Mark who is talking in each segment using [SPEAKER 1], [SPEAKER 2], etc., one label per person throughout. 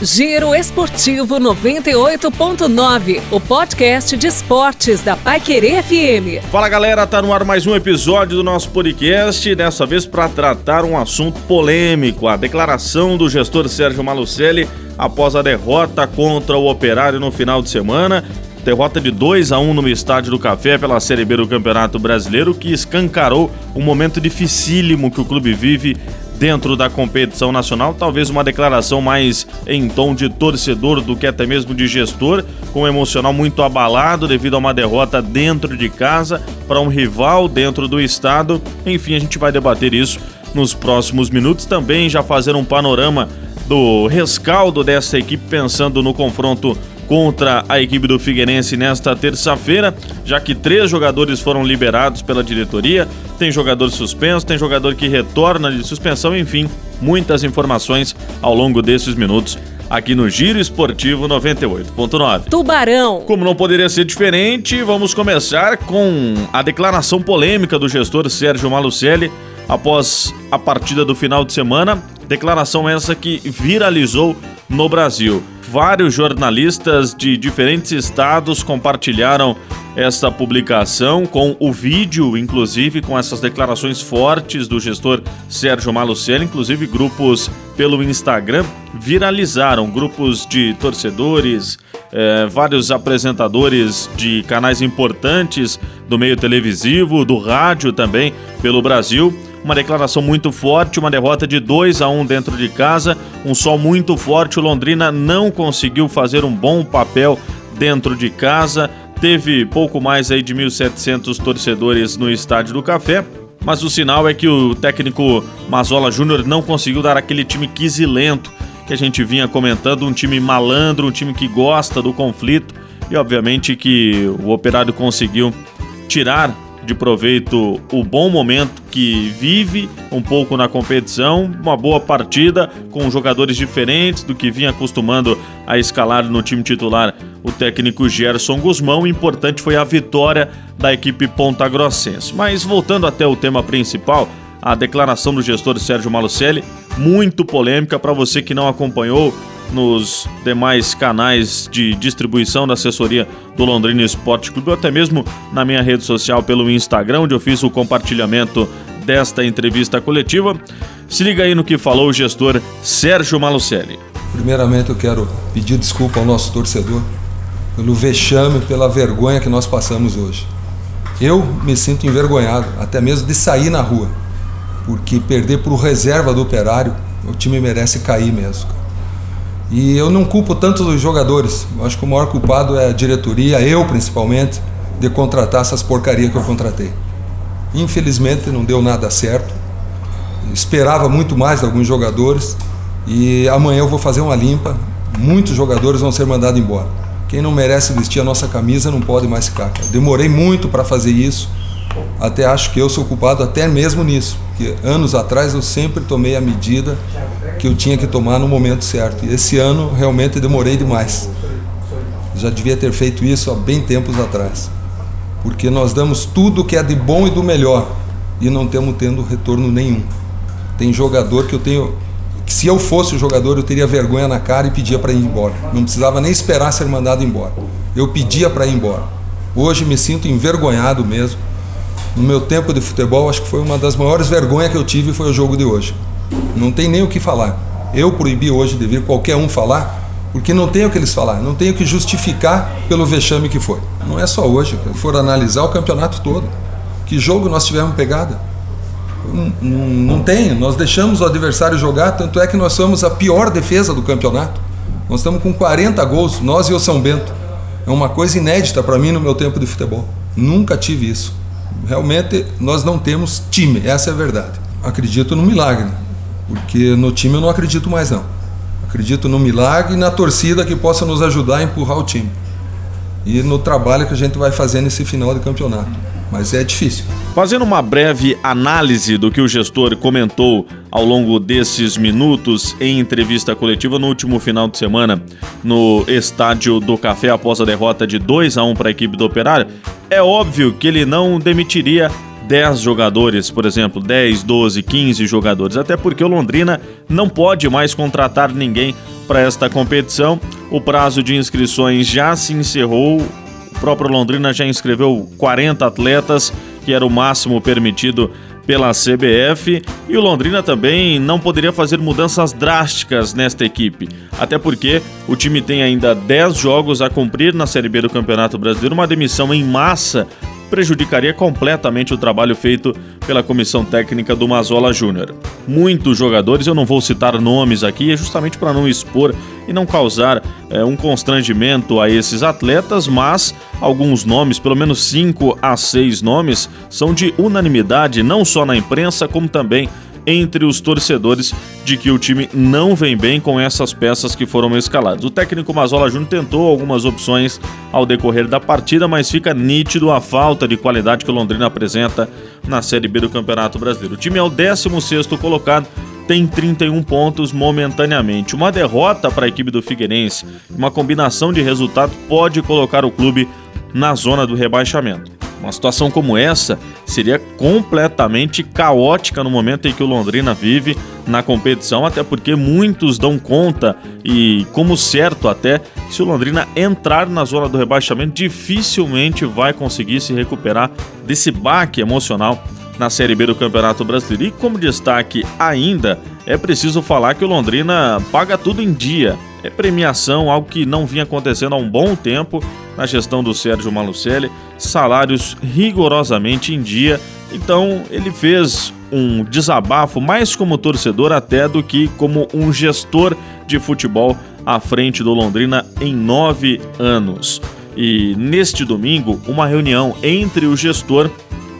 [SPEAKER 1] Giro Esportivo 98.9, o podcast de esportes da Paiquerê FM.
[SPEAKER 2] Fala galera, tá no ar mais um episódio do nosso podcast, dessa vez para tratar um assunto polêmico, a declaração do gestor Sérgio Malucelli após a derrota contra o Operário no final de semana. Derrota de 2 a 1 no Estádio do Café pela Série B do Campeonato Brasileiro, que escancarou um momento dificílimo que o clube vive dentro da competição nacional, talvez uma declaração mais em tom de torcedor do que até mesmo de gestor, com um emocional muito abalado devido a uma derrota dentro de casa para um rival dentro do estado. Enfim, a gente vai debater isso nos próximos minutos também, já fazer um panorama do rescaldo dessa equipe pensando no confronto contra a equipe do Figueirense nesta terça-feira, já que três jogadores foram liberados pela diretoria, tem jogador suspenso, tem jogador que retorna de suspensão, enfim, muitas informações ao longo desses minutos aqui no Giro Esportivo 98.9.
[SPEAKER 1] Tubarão.
[SPEAKER 2] Como não poderia ser diferente, vamos começar com a declaração polêmica do gestor Sérgio Malucelli após a partida do final de semana. Declaração essa que viralizou no Brasil. Vários jornalistas de diferentes estados compartilharam essa publicação com o vídeo, inclusive com essas declarações fortes do gestor Sérgio Malucelli, inclusive grupos pelo Instagram viralizaram, grupos de torcedores, eh, vários apresentadores de canais importantes do meio televisivo, do rádio também pelo Brasil uma declaração muito forte, uma derrota de 2 a 1 dentro de casa, um sol muito forte. O Londrina não conseguiu fazer um bom papel dentro de casa. Teve pouco mais aí de 1.700 torcedores no Estádio do Café. Mas o sinal é que o técnico Mazola Júnior não conseguiu dar aquele time quisilento que a gente vinha comentando, um time malandro, um time que gosta do conflito e obviamente que o Operário conseguiu tirar de proveito o bom momento que vive um pouco na competição, uma boa partida com jogadores diferentes do que vinha acostumando a escalar no time titular o técnico Gerson Guzmão. O importante foi a vitória da equipe Ponta Grossense. Mas voltando até o tema principal, a declaração do gestor Sérgio Malucelli, muito polêmica para você que não acompanhou nos demais canais de distribuição da assessoria do Londrina Esporte Clube, ou até mesmo na minha rede social pelo Instagram, onde eu fiz o compartilhamento desta entrevista coletiva. Se liga aí no que falou o gestor Sérgio Malucelli.
[SPEAKER 3] Primeiramente, eu quero pedir desculpa ao nosso torcedor pelo vexame, pela vergonha que nós passamos hoje. Eu me sinto envergonhado, até mesmo de sair na rua, porque perder para o reserva do operário, o time merece cair mesmo. E eu não culpo tanto os jogadores. Acho que o maior culpado é a diretoria, eu principalmente, de contratar essas porcarias que eu contratei. Infelizmente não deu nada certo. Esperava muito mais de alguns jogadores e amanhã eu vou fazer uma limpa. Muitos jogadores vão ser mandados embora. Quem não merece vestir a nossa camisa não pode mais ficar. Eu demorei muito para fazer isso. Até acho que eu sou culpado até mesmo nisso, porque anos atrás eu sempre tomei a medida que eu tinha que tomar no momento certo. E esse ano realmente demorei demais. Já devia ter feito isso há bem tempos atrás. Porque nós damos tudo que é de bom e do melhor e não temos tendo retorno nenhum. Tem jogador que eu tenho que se eu fosse o jogador eu teria vergonha na cara e pedia para ir embora. Não precisava nem esperar ser mandado embora. Eu pedia para ir embora. Hoje me sinto envergonhado mesmo. No meu tempo de futebol, acho que foi uma das maiores vergonhas que eu tive foi o jogo de hoje. Não tem nem o que falar. Eu proibi hoje de vir qualquer um falar, porque não tem o que eles falar, não tem o que justificar pelo vexame que foi. Não é só hoje, for analisar o campeonato todo. Que jogo nós tivemos pegada? Não, não, não tem, nós deixamos o adversário jogar, tanto é que nós somos a pior defesa do campeonato. Nós estamos com 40 gols, nós e o São Bento. É uma coisa inédita para mim no meu tempo de futebol. Nunca tive isso. Realmente nós não temos time, essa é a verdade. Acredito no milagre porque no time eu não acredito mais não. Acredito no milagre e na torcida que possa nos ajudar a empurrar o time. E no trabalho que a gente vai fazer nesse final de campeonato. Mas é difícil.
[SPEAKER 2] Fazendo uma breve análise do que o gestor comentou ao longo desses minutos em entrevista coletiva no último final de semana no estádio do Café após a derrota de 2 a 1 para a equipe do Operário, é óbvio que ele não demitiria 10 jogadores, por exemplo, 10, 12, 15 jogadores, até porque o Londrina não pode mais contratar ninguém para esta competição. O prazo de inscrições já se encerrou. O próprio Londrina já inscreveu 40 atletas, que era o máximo permitido pela CBF e o Londrina também não poderia fazer mudanças drásticas nesta equipe, até porque o time tem ainda 10 jogos a cumprir na Série B do Campeonato Brasileiro, uma demissão em massa prejudicaria completamente o trabalho feito pela comissão técnica do Mazola Júnior. Muitos jogadores, eu não vou citar nomes aqui, é justamente para não expor e não causar é, um constrangimento a esses atletas, mas alguns nomes, pelo menos cinco a seis nomes, são de unanimidade, não só na imprensa, como também entre os torcedores de que o time não vem bem com essas peças que foram escaladas. O técnico Mazola Júnior tentou algumas opções ao decorrer da partida, mas fica nítido a falta de qualidade que o Londrina apresenta na Série B do Campeonato Brasileiro. O time é o 16º colocado, tem 31 pontos momentaneamente. Uma derrota para a equipe do Figueirense, uma combinação de resultados pode colocar o clube na zona do rebaixamento. Uma situação como essa seria completamente caótica no momento em que o Londrina vive na competição, até porque muitos dão conta e, como certo até, se o Londrina entrar na zona do rebaixamento, dificilmente vai conseguir se recuperar desse baque emocional na Série B do Campeonato Brasileiro. E como destaque ainda, é preciso falar que o Londrina paga tudo em dia. É premiação, algo que não vinha acontecendo há um bom tempo na gestão do Sérgio Malucelli, salários rigorosamente em dia. Então ele fez um desabafo mais como torcedor até do que como um gestor de futebol à frente do Londrina em nove anos. E neste domingo, uma reunião entre o gestor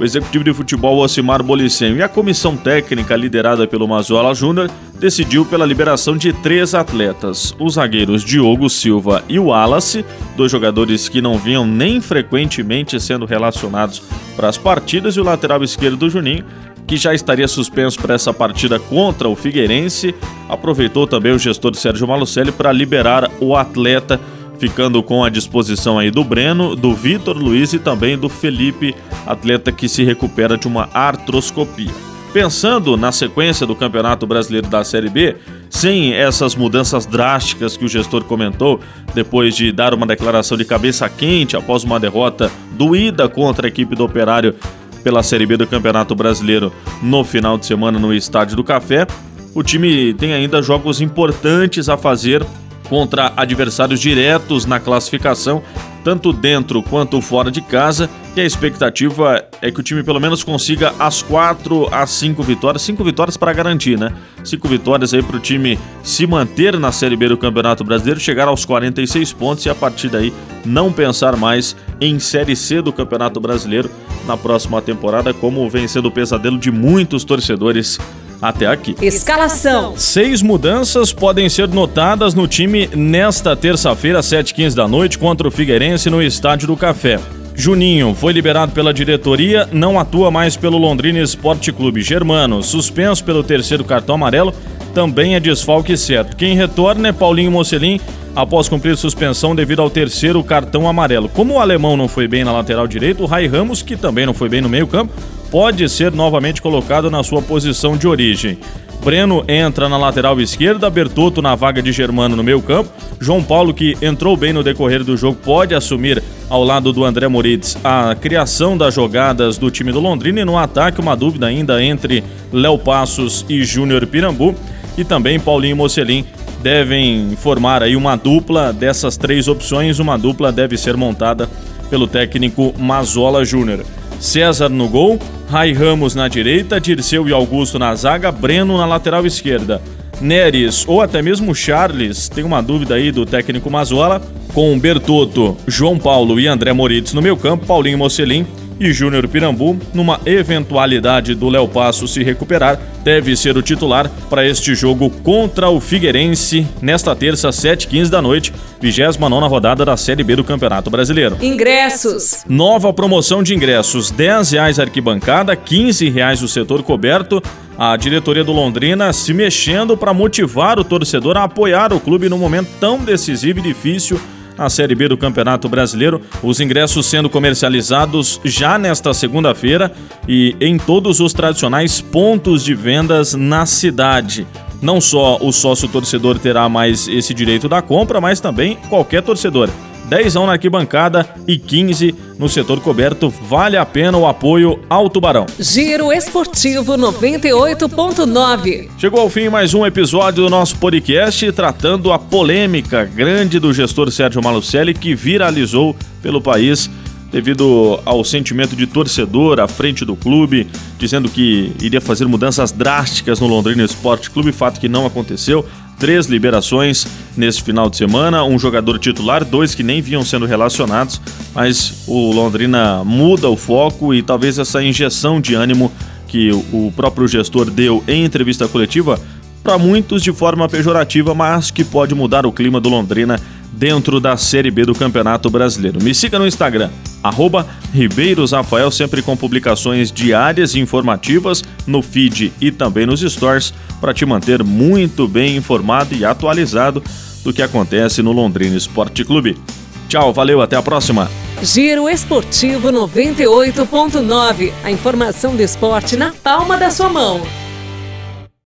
[SPEAKER 2] o executivo de futebol Ocimar Bolicem e a comissão técnica liderada pelo Mazola Júnior decidiu pela liberação de três atletas: os zagueiros Diogo Silva e Wallace, dois jogadores que não vinham nem frequentemente sendo relacionados para as partidas, e o lateral esquerdo do Juninho, que já estaria suspenso para essa partida contra o Figueirense. Aproveitou também o gestor Sérgio Malucelli para liberar o atleta ficando com a disposição aí do Breno, do Vitor Luiz e também do Felipe, atleta que se recupera de uma artroscopia. Pensando na sequência do Campeonato Brasileiro da Série B, sem essas mudanças drásticas que o gestor comentou, depois de dar uma declaração de cabeça quente após uma derrota doída contra a equipe do Operário pela Série B do Campeonato Brasileiro no final de semana no Estádio do Café, o time tem ainda jogos importantes a fazer contra adversários diretos na classificação, tanto dentro quanto fora de casa. E a expectativa é que o time pelo menos consiga as quatro a cinco vitórias, cinco vitórias para garantir, né? Cinco vitórias aí para o time se manter na Série B do Campeonato Brasileiro, chegar aos 46 pontos e a partir daí não pensar mais em Série C do Campeonato Brasileiro na próxima temporada, como vem sendo o pesadelo de muitos torcedores até aqui.
[SPEAKER 1] Escalação:
[SPEAKER 2] Seis mudanças podem ser notadas no time nesta terça-feira, 7h15 da noite, contra o Figueirense no Estádio do Café. Juninho foi liberado pela diretoria, não atua mais pelo Londrina Esporte Clube. Germano, suspenso pelo terceiro cartão amarelo, também é desfalque certo. Quem retorna é Paulinho Mocelin, após cumprir suspensão devido ao terceiro cartão amarelo. Como o alemão não foi bem na lateral direita, o Rai Ramos, que também não foi bem no meio-campo, pode ser novamente colocado na sua posição de origem. Breno entra na lateral esquerda, Bertotto na vaga de Germano no meio campo. João Paulo, que entrou bem no decorrer do jogo, pode assumir ao lado do André Moritz a criação das jogadas do time do Londrina e no ataque uma dúvida ainda entre Léo Passos e Júnior Pirambu e também Paulinho Mocelin devem formar aí uma dupla dessas três opções, uma dupla deve ser montada pelo técnico Mazola Júnior. César no gol, Rai Ramos na direita, Dirceu e Augusto na zaga, Breno na lateral esquerda. Neres ou até mesmo Charles, tem uma dúvida aí do técnico Mazola, com Bertotto, João Paulo e André Moritz no meio campo, Paulinho Mocelin e Júnior Pirambu, numa eventualidade do Léo Passo se recuperar, deve ser o titular para este jogo contra o Figueirense nesta terça, 7h15 da noite, 29 rodada da Série B do Campeonato Brasileiro.
[SPEAKER 1] Ingressos.
[SPEAKER 2] Nova promoção de ingressos: 10 reais arquibancada, 15 reais o setor coberto. A diretoria do Londrina se mexendo para motivar o torcedor a apoiar o clube num momento tão decisivo e difícil a Série B do Campeonato Brasileiro. Os ingressos sendo comercializados já nesta segunda-feira e em todos os tradicionais pontos de vendas na cidade. Não só o sócio torcedor terá mais esse direito da compra, mas também qualquer torcedor. 10 na arquibancada e 15 no setor coberto. Vale a pena o apoio ao Tubarão.
[SPEAKER 1] Giro Esportivo 98.9.
[SPEAKER 2] Chegou ao fim mais um episódio do nosso podcast tratando a polêmica grande do gestor Sérgio Malucelli que viralizou pelo país devido ao sentimento de torcedor à frente do clube, dizendo que iria fazer mudanças drásticas no Londrina Esporte Clube, fato que não aconteceu. Três liberações nesse final de semana, um jogador titular, dois que nem vinham sendo relacionados, mas o Londrina muda o foco e talvez essa injeção de ânimo que o próprio gestor deu em entrevista coletiva, para muitos de forma pejorativa, mas que pode mudar o clima do Londrina dentro da Série B do Campeonato Brasileiro. Me siga no Instagram, arroba Rafael, sempre com publicações diárias e informativas no feed e também nos stores, para te manter muito bem informado e atualizado do que acontece no Londrina Esporte Clube. Tchau, valeu, até a próxima.
[SPEAKER 1] Giro Esportivo 98.9. A informação do esporte na palma da sua mão.